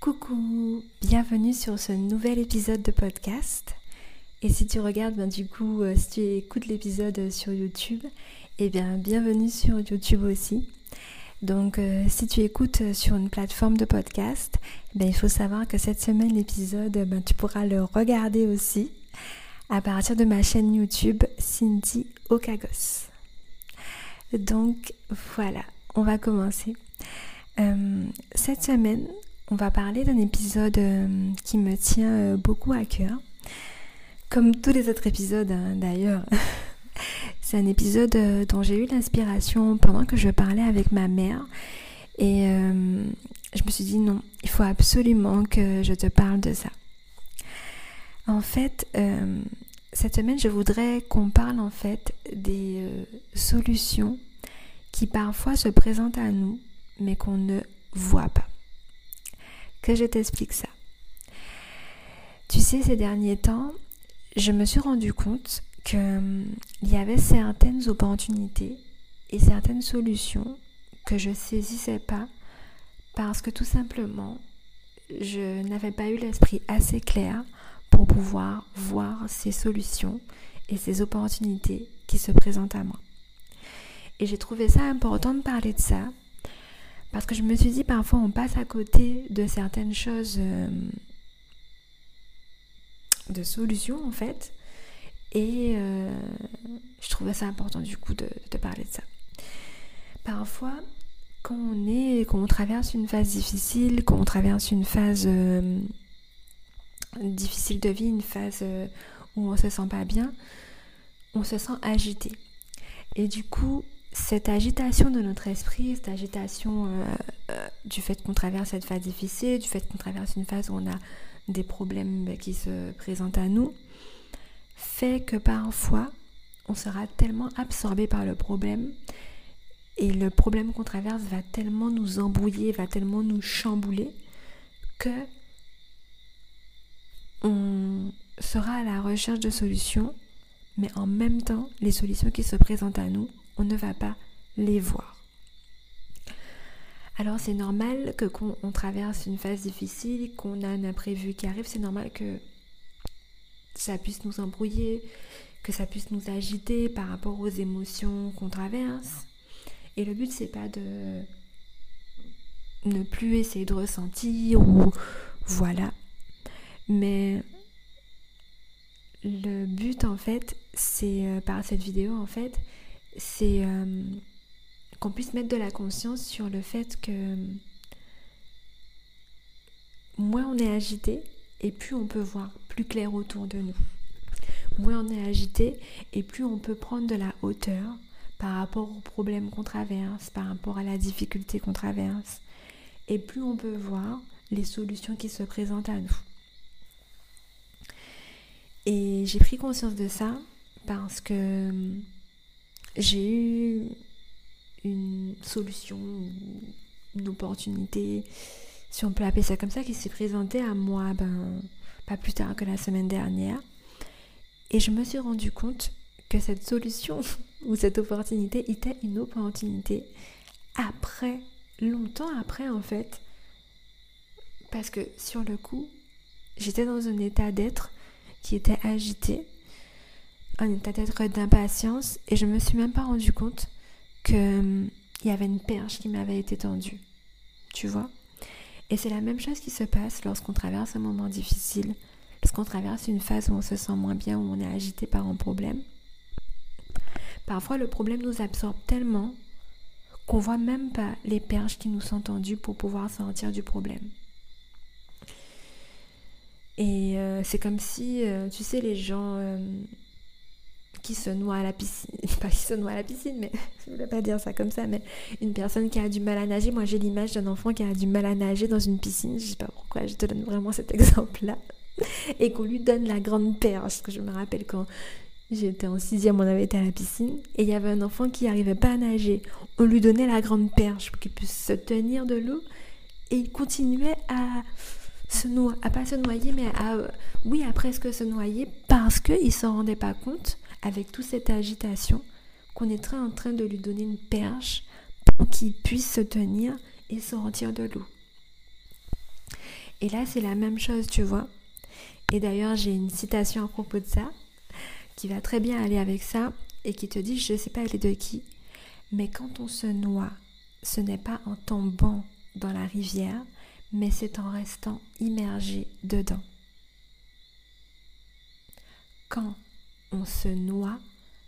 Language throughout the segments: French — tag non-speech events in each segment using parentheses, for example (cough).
Coucou, bienvenue sur ce nouvel épisode de podcast. Et si tu regardes, ben, du coup, euh, si tu écoutes l'épisode sur YouTube, eh bien, bienvenue sur YouTube aussi. Donc, euh, si tu écoutes sur une plateforme de podcast, ben, il faut savoir que cette semaine, l'épisode, ben, tu pourras le regarder aussi à partir de ma chaîne YouTube Cindy Okagos. Donc, voilà, on va commencer. Euh, cette semaine, on va parler d'un épisode euh, qui me tient euh, beaucoup à cœur. Comme tous les autres épisodes hein, d'ailleurs. (laughs) C'est un épisode euh, dont j'ai eu l'inspiration pendant que je parlais avec ma mère. Et je me suis dit non, il faut absolument que je te parle de ça. En fait, cette semaine, je voudrais qu'on parle en fait des solutions qui parfois se présentent à nous, mais qu'on ne voit pas que je t'explique ça. Tu sais, ces derniers temps, je me suis rendu compte qu'il hum, y avait certaines opportunités et certaines solutions que je saisissais pas parce que tout simplement, je n'avais pas eu l'esprit assez clair pour pouvoir voir ces solutions et ces opportunités qui se présentent à moi. Et j'ai trouvé ça important de parler de ça parce que je me suis dit, parfois on passe à côté de certaines choses, euh, de solutions en fait. Et euh, je trouvais ça important du coup de, parler de ça. Parfois, quand on est, quand on traverse une phase difficile, quand on traverse une phase euh, difficile de vie, une phase où on se sent pas bien, on se sent agité. Et du coup, cette agitation de notre esprit, cette agitation euh, euh, du fait qu'on traverse cette phase difficile, du fait qu'on traverse une phase où on a des problèmes bah, qui se présentent à nous, fait que parfois on sera tellement absorbé par le problème et le problème qu'on traverse va tellement nous embrouiller, va tellement nous chambouler que on sera à la recherche de solutions, mais en même temps, les solutions qui se présentent à nous, on ne va pas les voir. Alors c'est normal que quand on traverse une phase difficile, qu'on a un imprévu qui arrive, c'est normal que ça puisse nous embrouiller, que ça puisse nous agiter par rapport aux émotions qu'on traverse. Et le but c'est pas de ne plus essayer de ressentir ou voilà. Mais le but en fait, c'est euh, par cette vidéo en fait, c'est euh, qu'on puisse mettre de la conscience sur le fait que moins on est agité et plus on peut voir plus clair autour de nous. Moins on est agité et plus on peut prendre de la hauteur par rapport aux problèmes qu'on traverse, par rapport à la difficulté qu'on traverse. Et plus on peut voir les solutions qui se présentent à nous. Et j'ai pris conscience de ça parce que j'ai eu une solution, une opportunité, si on peut appeler ça comme ça, qui s'est présentée à moi ben, pas plus tard que la semaine dernière. Et je me suis rendu compte que cette solution (laughs) ou cette opportunité était une opportunité après, longtemps après en fait. Parce que sur le coup, j'étais dans un état d'être qui était agité, un état d'être d'impatience et je me suis même pas rendu compte que hum, il y avait une perche qui m'avait été tendue. Tu vois? Et c'est la même chose qui se passe lorsqu'on traverse un moment difficile, lorsqu'on traverse une phase où on se sent moins bien, où on est agité par un problème. Parfois, le problème nous absorbe tellement qu'on voit même pas les perches qui nous sont tendues pour pouvoir sortir du problème. Et euh, c'est comme si, euh, tu sais, les gens euh, qui se noie à la piscine, (laughs) pas qui se noie à la piscine, mais (laughs) je ne voulais pas dire ça comme ça, mais une personne qui a du mal à nager. Moi, j'ai l'image d'un enfant qui a du mal à nager dans une piscine. Je sais pas pourquoi je te donne vraiment cet (laughs) exemple-là. Et qu'on lui donne la grande perche. Parce que je me rappelle quand j'étais en sixième, on avait été à la piscine et il y avait un enfant qui n'arrivait pas à nager. On lui donnait la grande perche pour qu'il puisse se tenir de l'eau et il continuait à se noyer, à pas se noyer, mais à, oui, à presque se noyer? Parce qu'il s'en rendait pas compte avec toute cette agitation qu'on est en train de lui donner une perche pour qu'il puisse se tenir et sortir de l'eau. Et là, c'est la même chose, tu vois. Et d'ailleurs, j'ai une citation à propos de ça qui va très bien aller avec ça et qui te dit, je ne sais pas elle est de qui, mais quand on se noie, ce n'est pas en tombant dans la rivière, mais c'est en restant immergé dedans. Quand on se noie,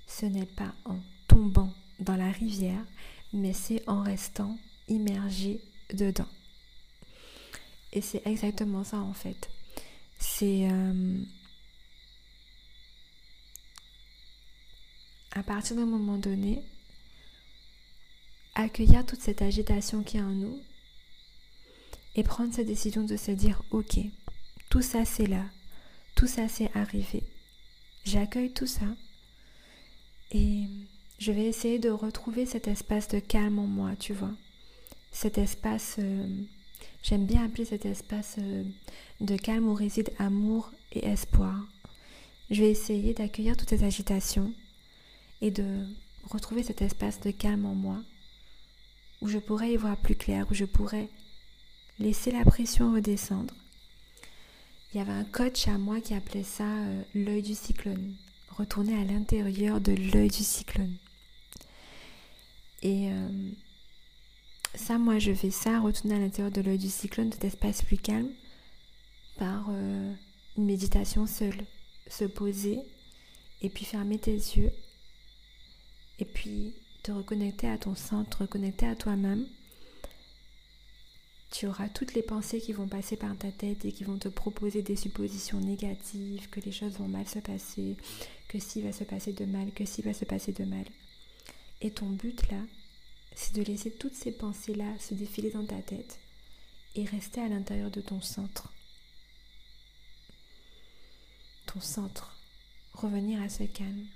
ce n'est pas en tombant dans la rivière, mais c'est en restant immergé dedans. Et c'est exactement ça en fait. C'est euh, à partir d'un moment donné, accueillir toute cette agitation qui est en nous et prendre cette décision de se dire ok, tout ça c'est là, tout ça c'est arrivé, j'accueille tout ça et je vais essayer de retrouver cet espace de calme en moi, tu vois, cet espace, euh, j'aime bien appeler cet espace euh, de calme où réside amour et espoir. Je vais essayer d'accueillir toutes ces agitations et de retrouver cet espace de calme en moi où je pourrais y voir plus clair, où je pourrais laisser la pression redescendre. Il y avait un coach à moi qui appelait ça euh, l'œil du cyclone, retourner à l'intérieur de l'œil du cyclone. Et euh, ça, moi, je fais ça, retourner à l'intérieur de l'œil du cyclone, cet espace plus calme, par euh, une méditation seule. Se poser et puis fermer tes yeux et puis te reconnecter à ton centre, reconnecter à toi-même. Tu auras toutes les pensées qui vont passer par ta tête et qui vont te proposer des suppositions négatives, que les choses vont mal se passer, que si va se passer de mal, que si va se passer de mal. Et ton but là, c'est de laisser toutes ces pensées-là se défiler dans ta tête et rester à l'intérieur de ton centre. Ton centre. Revenir à ce calme.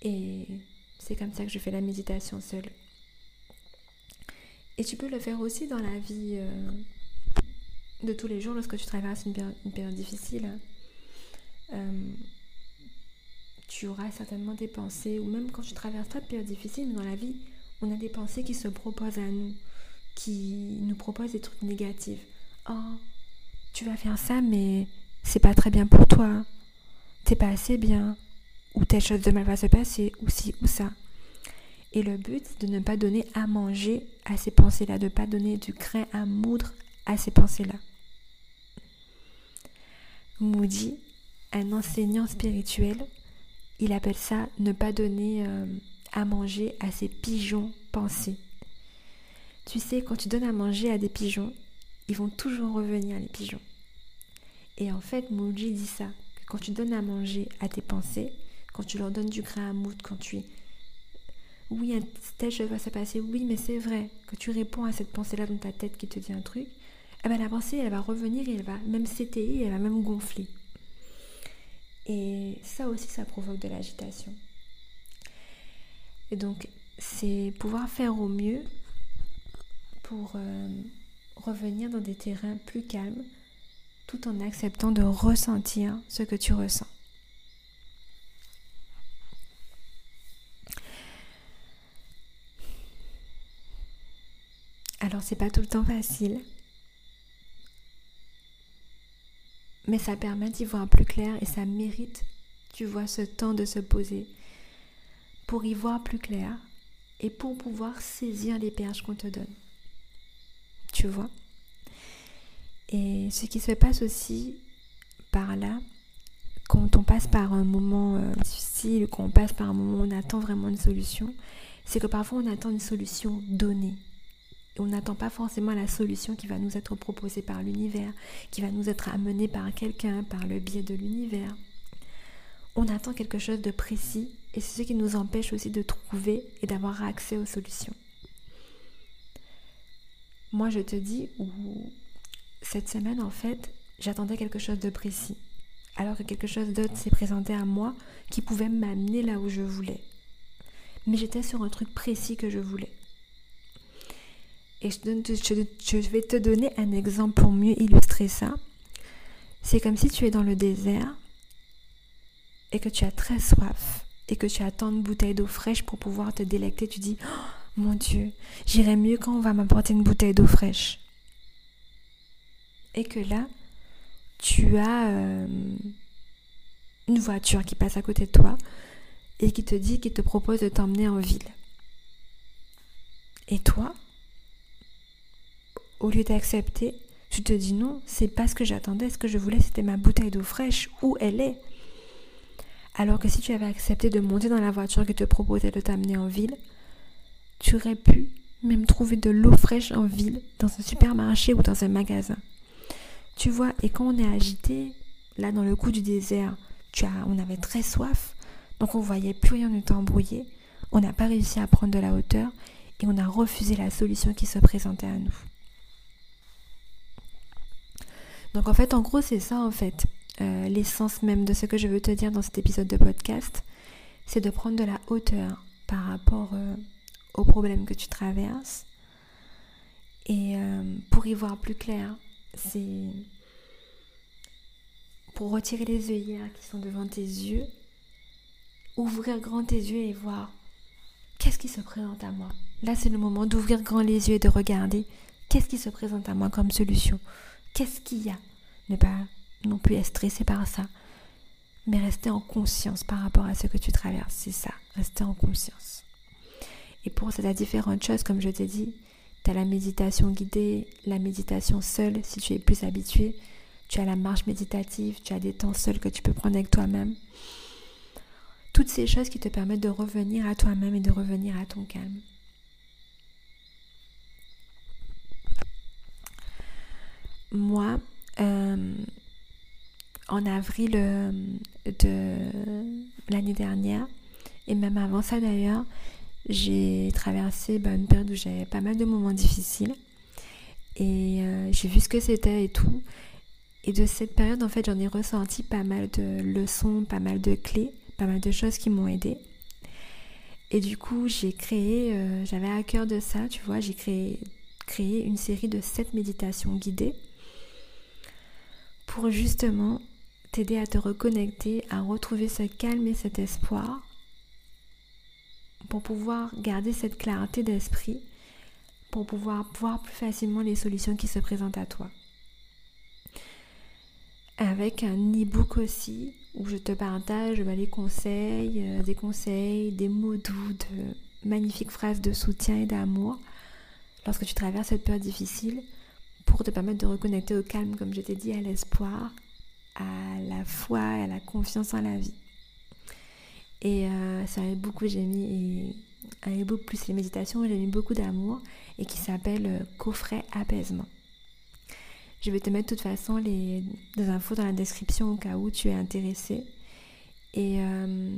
Et c'est comme ça que je fais la méditation seule. Et tu peux le faire aussi dans la vie euh, de tous les jours lorsque tu traverses une, période, difficile. Euh, tu auras certainement des pensées, ou même quand tu traverses pas de période difficile, mais dans la vie, on a des pensées qui se proposent à nous, qui nous proposent des trucs négatifs. Oh, tu vas faire ça, mais c'est pas très bien pour toi. T'es pas assez bien ou telle chose de mal va se passer, ou ci ou ça. Et le but, c'est de ne pas donner à manger à ces pensées-là, de ne pas donner du grain à moudre à ces pensées-là. Moody, un enseignant spirituel, il appelle ça ne pas donner euh, à manger à ces pigeons pensés. Tu sais, quand tu donnes à manger à des pigeons, ils vont toujours revenir, les pigeons. Et en fait, Moody dit ça, que quand tu donnes à manger à tes pensées, quand tu leur donnes du grain à moudre, quand tu... Oui, telle chose va se passer, oui, mais c'est vrai. que tu réponds à cette pensée-là dans ta tête qui te dit un truc, eh ben, la pensée, elle va revenir et elle va même s'étayer, elle va même gonfler. Et ça aussi, ça provoque de l'agitation. Et donc, c'est pouvoir faire au mieux pour euh, revenir dans des terrains plus calmes, tout en acceptant de ressentir ce que tu ressens. Alors c'est pas tout le temps facile, mais ça permet d'y voir plus clair et ça mérite, tu vois, ce temps de se poser pour y voir plus clair et pour pouvoir saisir les perches qu'on te donne. Tu vois? Et ce qui se passe aussi par là, quand on passe par un moment euh, difficile, quand on passe par un moment où on attend vraiment une solution, c'est que parfois on attend une solution donnée on n'attend pas forcément la solution qui va nous être proposée par l'univers, qui va nous être amenée par quelqu'un, par le biais de l'univers. On attend quelque chose de précis et c'est ce qui nous empêche aussi de trouver et d'avoir accès aux solutions. Moi, je te dis, cette semaine, en fait, j'attendais quelque chose de précis, alors que quelque chose d'autre s'est présenté à moi qui pouvait m'amener là où je voulais. Mais j'étais sur un truc précis que je voulais. Et je, vais te donner un exemple pour mieux illustrer ça. C'est comme si tu es dans le désert et que tu as très soif et que tu as tant de bouteilles d'eau fraîche pour pouvoir te délecter. Tu dis, oh, Mon Dieu, j'irai mieux quand on va m'apporter une bouteille d'eau fraîche. Et que là, tu as euh, une voiture qui passe à côté de toi et qui te dit, qui te propose de t'emmener en ville. Et toi, au lieu d'accepter, tu te dis non, c'est pas ce que j'attendais, ce que je voulais, c'était ma bouteille d'eau fraîche, où elle est. Alors que si tu avais accepté de monter dans la voiture qui te proposait de t'amener en ville, tu aurais pu même trouver de l'eau fraîche en ville, dans un supermarché ou dans un magasin. Tu vois, et quand on est agité, là dans le coup du désert, tu as, on avait très soif, donc on voyait plus rien, on était embrouillé, on n'a pas réussi à prendre de la hauteur et on a refusé la solution qui se présentait à nous. Donc en fait, en gros, c'est ça en fait, euh, l'essence même de ce que je veux te dire dans cet épisode de podcast, c'est de prendre de la hauteur par rapport euh, aux problèmes que tu traverses. Et euh, pour y voir plus clair, c'est pour retirer les œillères qui sont devant tes yeux, ouvrir grand tes yeux et voir qu'est-ce qui se présente à moi. Là, c'est le moment d'ouvrir grand les yeux et de regarder qu'est-ce qui se présente à moi comme solution. Qu'est-ce qu'il y a? Ne pas non plus être stressé par ça, mais rester en conscience par rapport à ce que tu traverses. C'est ça, rester en conscience. Et pour ça, tu as différentes choses, comme je t'ai dit. Tu as la méditation guidée, la méditation seule, si tu es plus habitué. Tu as la marche méditative, tu as des temps seuls que tu peux prendre avec toi-même. Toutes ces choses qui te permettent de revenir à toi-même et de revenir à ton calme. Moi, euh, en avril euh, de l'année dernière, et même avant ça d'ailleurs, j'ai traversé bah, une période où j'avais pas mal de moments difficiles. Et euh, j'ai vu ce que c'était et tout. Et de cette période, en fait, j'en ai ressenti pas mal de leçons, pas mal de clés, pas mal de choses qui m'ont aidé. Et du coup, j'ai créé, j'avais à cœur de ça, tu vois, j'ai créé, créé une série de 7 méditations guidées pour justement t'aider à te reconnecter, à retrouver ce calme et cet espoir, pour pouvoir garder cette clarté d'esprit, pour pouvoir voir plus facilement les solutions qui se présentent à toi. Avec un e-book aussi où je te partage bah, les conseils, euh, des conseils, des mots doux, de magnifiques phrases de soutien et d'amour lorsque tu traverses cette période difficile pour te permettre de reconnecter au calme, comme je t'ai dit, à l'espoir, à la foi, à la confiance en la vie. Et euh, ça un beaucoup, j'ai mis un e plus les méditations, j'ai mis beaucoup d'amour et qui s'appelle euh, Coffret apaisement. Je vais te mettre de toute façon les, infos dans la description au cas où tu es intéressé. Et euh,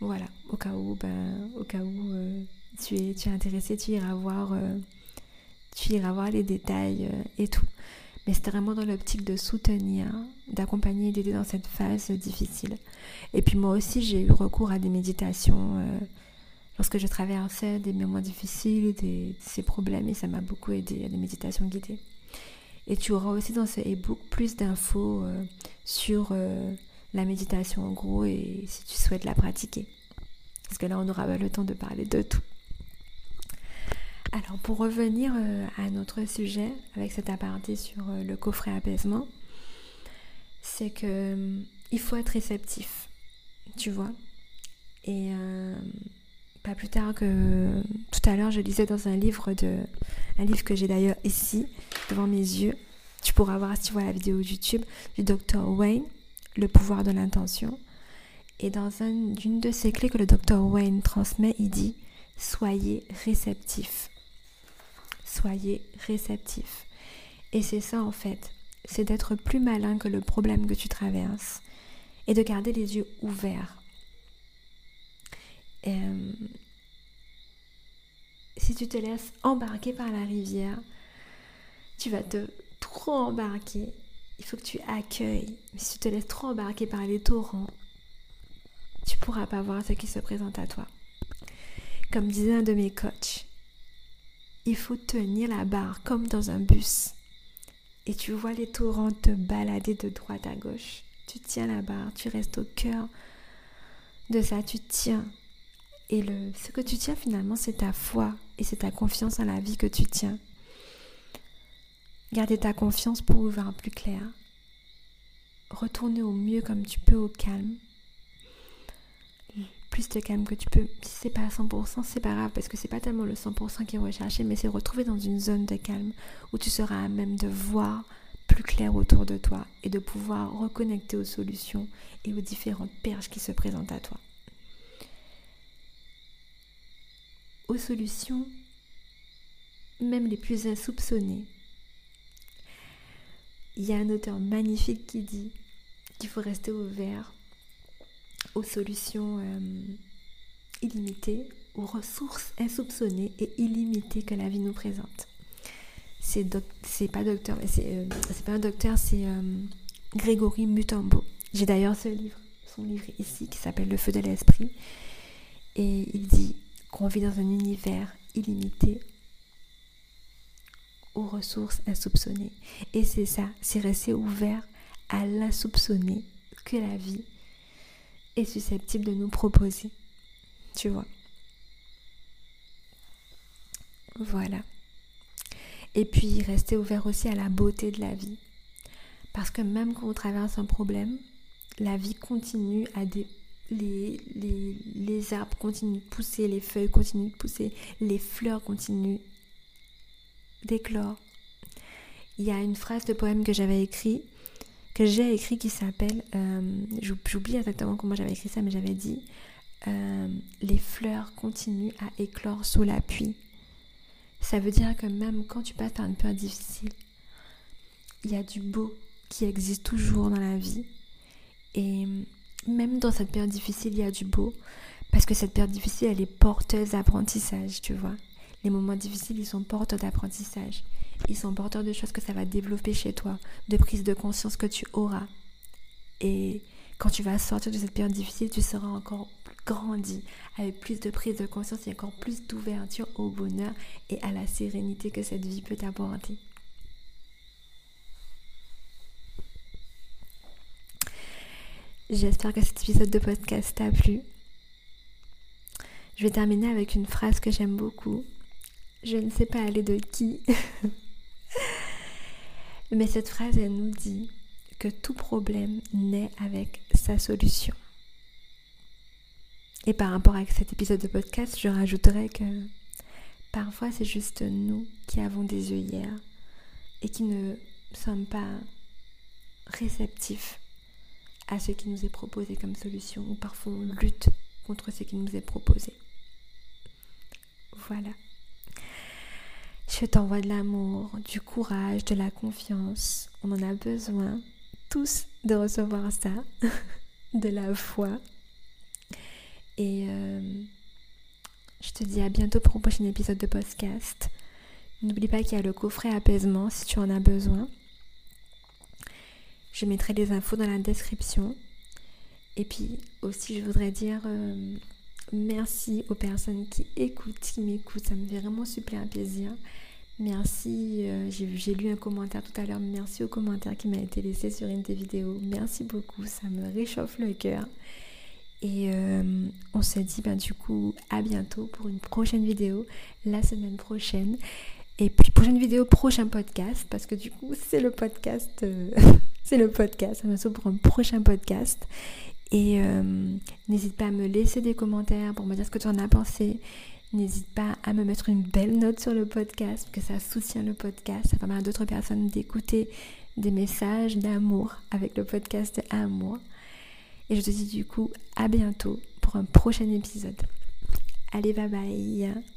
voilà, au cas où, ben, au cas où tu es, intéressé, tu iras voir, euh, tu iras voir les détails euh, et tout. Mais c'était vraiment dans l'optique de soutenir, d'accompagner et d'aider dans cette phase difficile. Et puis moi aussi, j'ai eu recours à des méditations euh, lorsque je traversais des moments difficiles, des, ces problèmes, et ça m'a beaucoup aidé à des méditations guidées. Et tu auras aussi dans ce e-book plus d'infos sur la méditation en gros et si tu souhaites la pratiquer. Parce que là, on aura le temps de parler de tout. Alors pour revenir euh, à notre sujet avec cet aparté sur euh, le coffret apaisement, c'est que euh, il faut être réceptif, tu vois. Et pas plus tard que tout à l'heure, je lisais dans un livre de un livre que j'ai d'ailleurs ici devant mes yeux. Tu pourras voir si tu vois la vidéo YouTube du docteur Wayne, Le pouvoir de l'intention. Et dans une de ces clés que le docteur Wayne transmet, il dit soyez réceptif soyez réceptif. Et c'est ça en fait, c'est d'être plus malin que le problème que tu traverses et de garder les yeux ouverts. Euh, si tu te laisses embarquer par la rivière, tu vas te trop embarquer. Il faut que tu accueilles. Mais si tu te laisses trop embarquer par les torrents, tu pourras pas voir ce qui se présente à toi. Comme disait un de mes coachs, il faut tenir la barre comme dans un bus. Et tu vois les torrents te balader de droite à gauche. Tu tiens la barre, tu restes au cœur de ça, tu tiens Et ce que tu tiens finalement, c'est ta foi et c'est ta confiance en la vie que tu tiens. Garder ta confiance pour y voir plus clair. Retourner au mieux comme tu peux au calme. De calme que tu peux. Si c'est pas à 100%, c'est pas grave parce que c'est pas tellement le 100% qui est recherché, mais c'est retrouver dans une zone de calme où tu seras à même de voir plus clair autour de toi et de pouvoir reconnecter aux solutions et aux différentes perches qui se présentent à toi. Aux solutions, même les plus insoupçonnées. Il y a un auteur magnifique qui dit qu'il faut rester ouvert aux solutions euh, illimitées, aux ressources insoupçonnées et illimitées que la vie nous présente c'est pas docteur, mais c'est euh, pas un docteur, c'est euh, Grégory Mutombo. J'ai d'ailleurs ce livre, son livre ici, qui s'appelle Le feu de l'esprit. Et il dit qu'on vit dans un univers illimité aux ressources insoupçonnées. Et c'est ça, c'est rester ouvert à l'insoupçonné que la vie est susceptible de nous proposer. Tu vois. Voilà. Et puis rester ouvert aussi à la beauté de la vie. Parce que même quand on traverse un problème, la vie continue à des... Les, les, les arbres continuent de pousser, les feuilles continuent de pousser, les fleurs continuent d'éclore. Il y a une phrase de poème que j'avais écrit, que j'ai écrit qui s'appelle, euh, j'oublie exactement comment j'avais écrit ça, mais j'avais dit, euh, les fleurs continuent à éclore sous la pluie. Ça veut dire que même quand tu passes par une période difficile, il y a du beau qui existe toujours dans la vie. Et même dans cette période difficile, il y a du beau. Parce que cette période difficile, elle est porteuse d'apprentissage, tu vois. Les moments difficiles, ils sont porteurs d'apprentissage. Ils sont porteurs de choses que ça va développer chez toi, de prise de conscience que tu auras. Et quand tu vas sortir de cette période difficile, tu seras encore grandi, avec plus de prise de conscience et encore plus d'ouverture au bonheur et à la sérénité que cette vie peut t'apporter. J'espère que cet épisode de podcast t'a plu. Je vais terminer avec une phrase que j'aime beaucoup. Je ne sais pas aller de qui. (laughs) Mais cette phrase, elle nous dit que tout problème naît avec sa solution. Et par rapport à cet épisode de podcast, je rajouterais que parfois c'est juste nous qui avons des œillères et qui ne sommes pas réceptifs à ce qui nous est proposé comme solution ou parfois on lutte contre ce qui nous est proposé. Voilà. Je t'envoie de l'amour, du courage, de la confiance. On en a besoin tous de recevoir ça, (laughs) de la foi. Et euh, je te dis à bientôt pour un prochain épisode de podcast. N'oublie pas qu'il y a le coffret apaisement si tu en as besoin. Je mettrai les infos dans la description. Et puis aussi, je voudrais dire euh, merci aux personnes qui écoutent, qui m'écoutent. Ça me fait vraiment super plaisir. Merci, euh, j'ai lu un commentaire tout à l'heure. Merci au commentaire qui m'a été laissé sur une des vidéos. Merci beaucoup, ça me réchauffe le cœur. Et euh, on se dit ben, du coup à bientôt pour une prochaine vidéo la semaine prochaine. Et puis prochaine vidéo, prochain podcast, parce que du coup c'est le podcast, euh, (laughs) c'est le podcast. À bientôt pour un prochain podcast. Et n'hésite pas à me laisser des commentaires pour me dire ce que tu en as pensé. N'hésite pas à me mettre une belle note sur le podcast, que ça soutient le podcast. Ça permet à d'autres personnes d'écouter des messages d'amour avec le podcast Amour. Et je te dis du coup à bientôt pour un prochain épisode. Allez, bye bye